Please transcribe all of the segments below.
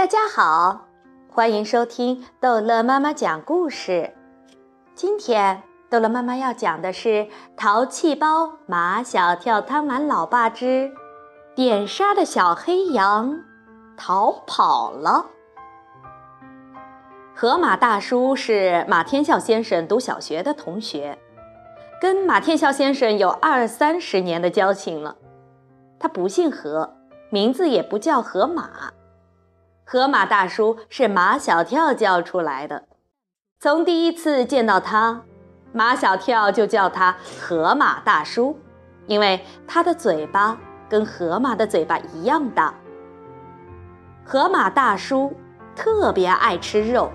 大家好，欢迎收听逗乐妈妈讲故事。今天逗乐妈妈要讲的是《淘气包马小跳贪玩老爸之点沙的小黑羊逃跑了》。河马大叔是马天笑先生读小学的同学，跟马天笑先生有二三十年的交情了。他不姓何，名字也不叫河马。河马大叔是马小跳教出来的，从第一次见到他，马小跳就叫他河马大叔，因为他的嘴巴跟河马的嘴巴一样大。河马大叔特别爱吃肉，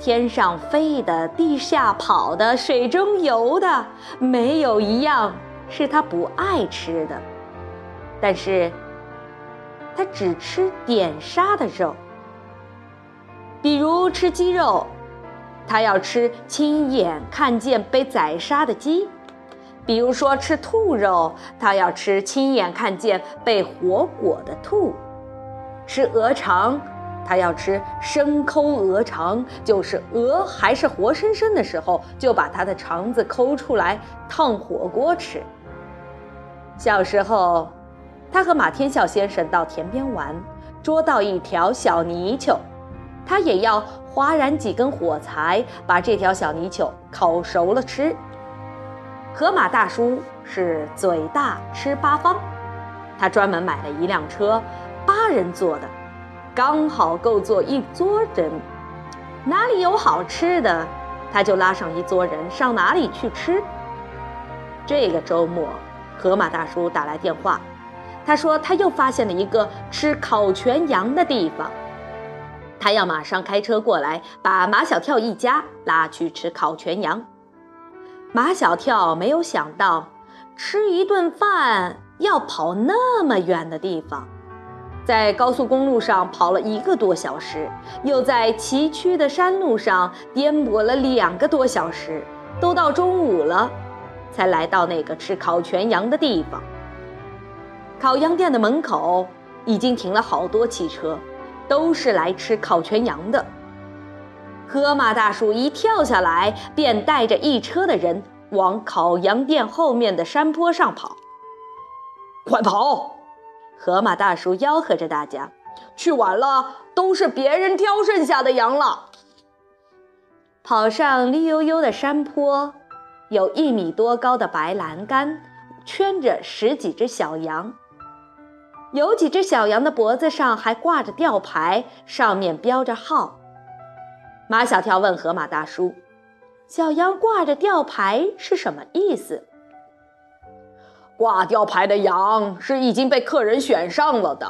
天上飞的、地下跑的、水中游的，没有一样是他不爱吃的。但是。他只吃点沙的肉，比如吃鸡肉，他要吃亲眼看见被宰杀的鸡；比如说吃兔肉，他要吃亲眼看见被活裹的兔；吃鹅肠，他要吃生抠鹅肠，就是鹅还是活生生的时候，就把它的肠子抠出来烫火锅吃。小时候。他和马天笑先生到田边玩，捉到一条小泥鳅，他也要划燃几根火柴，把这条小泥鳅烤熟了吃。河马大叔是嘴大吃八方，他专门买了一辆车，八人坐的，刚好够坐一桌人。哪里有好吃的，他就拉上一桌人上哪里去吃。这个周末，河马大叔打来电话。他说：“他又发现了一个吃烤全羊的地方，他要马上开车过来，把马小跳一家拉去吃烤全羊。”马小跳没有想到，吃一顿饭要跑那么远的地方，在高速公路上跑了一个多小时，又在崎岖的山路上颠簸了两个多小时，都到中午了，才来到那个吃烤全羊的地方。烤羊店的门口已经停了好多汽车，都是来吃烤全羊的。河马大叔一跳下来，便带着一车的人往烤羊店后面的山坡上跑。快跑！河马大叔吆喝着大家：“去晚了，都是别人挑剩下的羊了。”跑上绿油油的山坡，有一米多高的白栏杆，圈着十几只小羊。有几只小羊的脖子上还挂着吊牌，上面标着号。马小跳问河马大叔：“小羊挂着吊牌是什么意思？”挂吊牌的羊是已经被客人选上了的。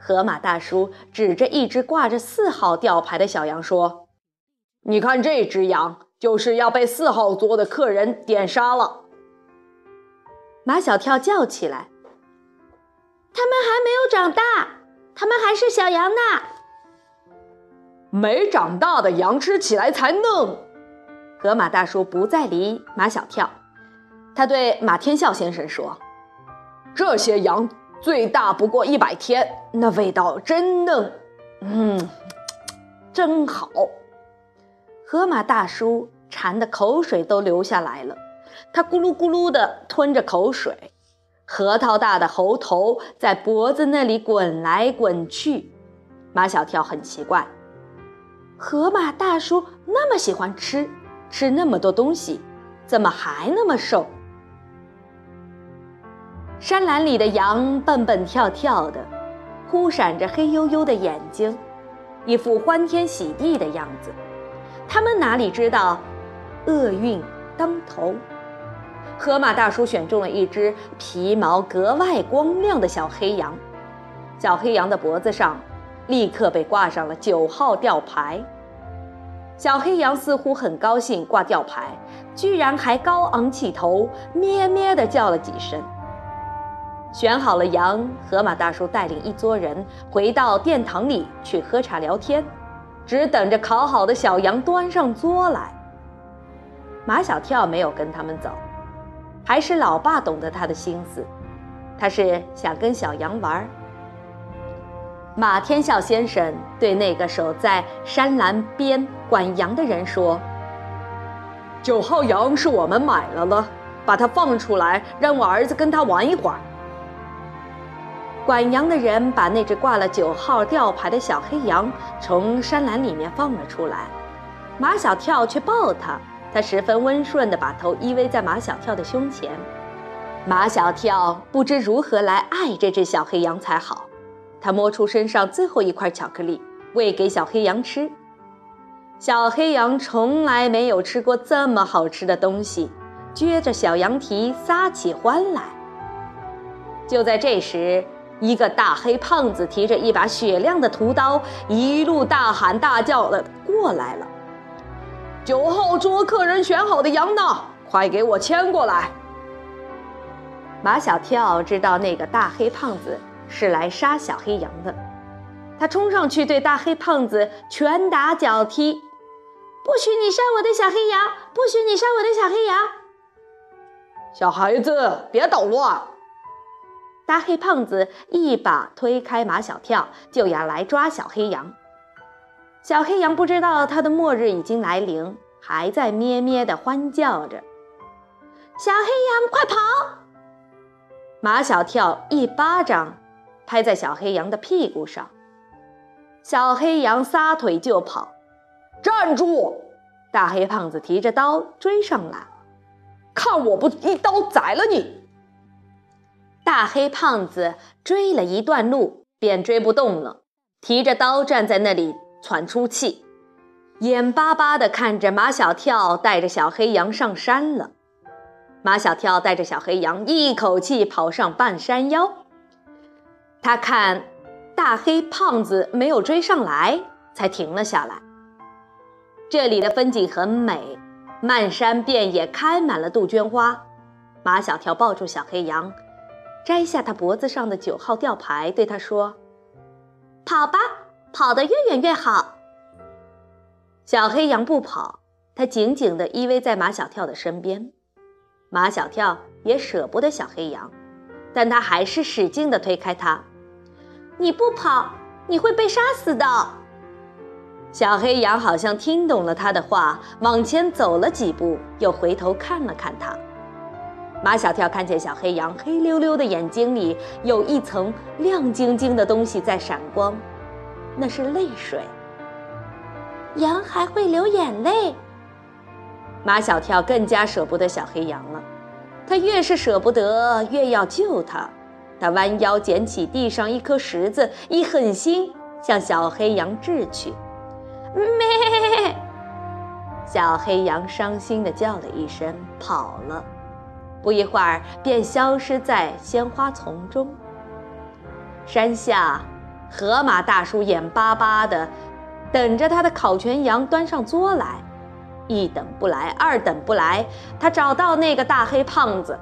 河马大叔指着一只挂着四号吊牌的小羊说：“你看这只羊，就是要被四号桌的客人点杀了。”马小跳叫起来。他们还没有长大，他们还是小羊呢。没长大的羊吃起来才嫩。河马大叔不再理马小跳，他对马天笑先生说：“这些羊最大不过一百天，那味道真嫩，嗯，真好。”河马大叔馋的口水都流下来了，他咕噜咕噜地吞着口水。核桃大的猴头在脖子那里滚来滚去，马小跳很奇怪，河马大叔那么喜欢吃，吃那么多东西，怎么还那么瘦？山栏里的羊蹦蹦跳跳的，忽闪着黑黝黝的眼睛，一副欢天喜地的样子。他们哪里知道，厄运当头。河马大叔选中了一只皮毛格外光亮的小黑羊，小黑羊的脖子上立刻被挂上了九号吊牌。小黑羊似乎很高兴挂吊牌，居然还高昂起头，咩咩地叫了几声。选好了羊，河马大叔带领一桌人回到殿堂里去喝茶聊天，只等着烤好的小羊端上桌来。马小跳没有跟他们走。还是老爸懂得他的心思，他是想跟小羊玩。马天笑先生对那个守在山栏边管羊的人说：“九号羊是我们买了了，把它放出来，让我儿子跟他玩一会儿。”管羊的人把那只挂了九号吊牌的小黑羊从山栏里面放了出来，马小跳却抱它，他十分温顺地把头依偎在马小跳的胸前。马小跳不知如何来爱这只小黑羊才好，他摸出身上最后一块巧克力，喂给小黑羊吃。小黑羊从来没有吃过这么好吃的东西，撅着小羊蹄撒起欢来。就在这时，一个大黑胖子提着一把雪亮的屠刀，一路大喊大叫的过来了。九号桌客人选好的羊呢？快给我牵过来！马小跳知道那个大黑胖子是来杀小黑羊的，他冲上去对大黑胖子拳打脚踢：“不许你杀我的小黑羊！不许你杀我的小黑羊！”小孩子别捣乱！大黑胖子一把推开马小跳，就要来抓小黑羊。小黑羊不知道它的末日已经来临，还在咩咩地欢叫着：“小黑羊，快跑！”马小跳一巴掌拍在小黑羊的屁股上，小黑羊撒腿就跑。站住！大黑胖子提着刀追上来，看我不一刀宰了你！大黑胖子追了一段路，便追不动了，提着刀站在那里喘粗气，眼巴巴地看着马小跳带着小黑羊上山了。马小跳带着小黑羊一口气跑上半山腰，他看大黑胖子没有追上来，才停了下来。这里的风景很美，漫山遍野开满了杜鹃花。马小跳抱住小黑羊。摘下他脖子上的九号吊牌，对他说：“跑吧，跑得越远越好。”小黑羊不跑，它紧紧地依偎在马小跳的身边。马小跳也舍不得小黑羊，但他还是使劲地推开它。“你不跑，你会被杀死的。”小黑羊好像听懂了他的话，往前走了几步，又回头看了看他。马小跳看见小黑羊黑溜溜的眼睛里有一层亮晶晶的东西在闪光，那是泪水。羊还会流眼泪。马小跳更加舍不得小黑羊了，他越是舍不得，越要救它。他弯腰捡起地上一颗石子，一狠心向小黑羊掷去。咩！小黑羊伤心地叫了一声，跑了。不一会儿，便消失在鲜花丛中。山下，河马大叔眼巴巴的等着他的烤全羊端上桌来，一等不来，二等不来，他找到那个大黑胖子。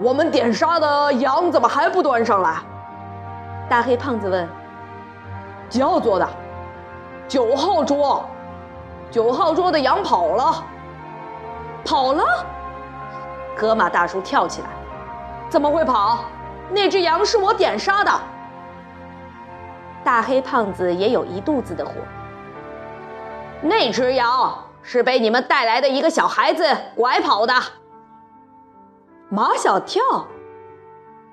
我们点杀的羊怎么还不端上来？大黑胖子问。几号桌的？九号桌。九号桌的羊跑了。跑了。河马大叔跳起来：“怎么会跑？那只羊是我点杀的。”大黑胖子也有一肚子的火。那只羊是被你们带来的一个小孩子拐跑的。马小跳，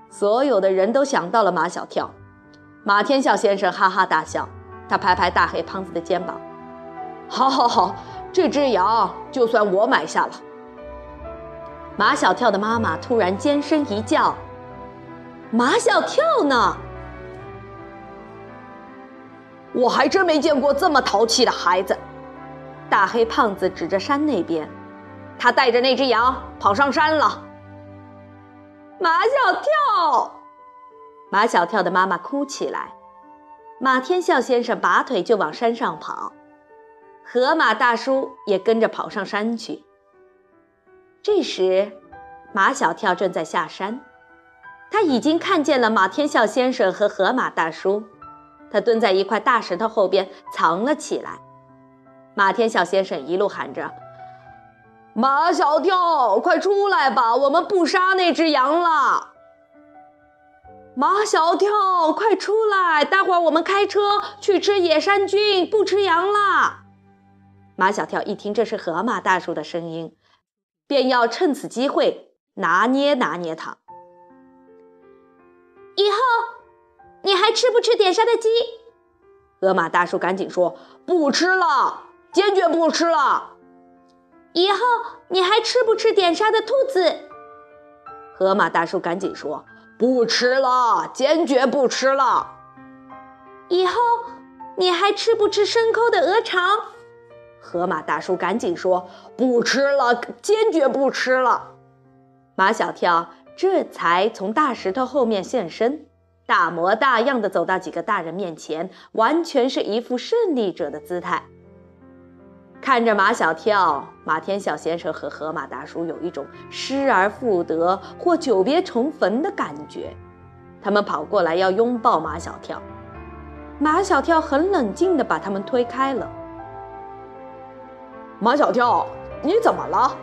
所有的人都想到了马小跳。马天笑先生哈哈大笑，他拍拍大黑胖子的肩膀：“好，好，好，这只羊就算我买下了。”马小跳的妈妈突然尖声一叫：“马小跳呢？我还真没见过这么淘气的孩子。”大黑胖子指着山那边，他带着那只羊跑上山了。马小跳，马小跳的妈妈哭起来。马天笑先生拔腿就往山上跑，河马大叔也跟着跑上山去。这时，马小跳正在下山，他已经看见了马天笑先生和河马大叔。他蹲在一块大石头后边藏了起来。马天笑先生一路喊着：“马小跳，快出来吧，我们不杀那只羊了。”马小跳，快出来！待会儿我们开车去吃野山菌，不吃羊啦。马小跳一听这是河马大叔的声音，便要趁此机会拿捏拿捏他。以后你还吃不吃点杀的鸡？河马大叔赶紧说：“不吃了，坚决不吃了。”以后你还吃不吃点杀的兔子？河马大叔赶紧说。不吃了，坚决不吃了。以后你还吃不吃牲口的鹅肠？河马大叔赶紧说：“不吃了，坚决不吃了。”马小跳这才从大石头后面现身，大模大样的走到几个大人面前，完全是一副胜利者的姿态。看着马小跳，马天笑先生和河马大叔有一种失而复得或久别重逢的感觉。他们跑过来要拥抱马小跳，马小跳很冷静地把他们推开了。马小跳，你怎么了？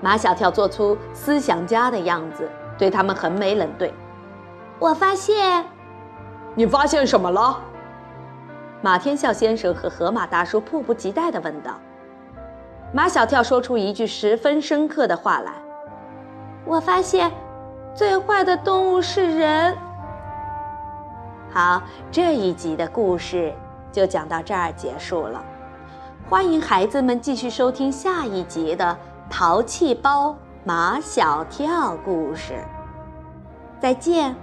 马小跳做出思想家的样子，对他们横眉冷对。我发现，你发现什么了？马天笑先生和河马大叔迫不及待地问道：“马小跳说出一句十分深刻的话来，我发现，最坏的动物是人。”好，这一集的故事就讲到这儿结束了。欢迎孩子们继续收听下一集的《淘气包马小跳》故事。再见。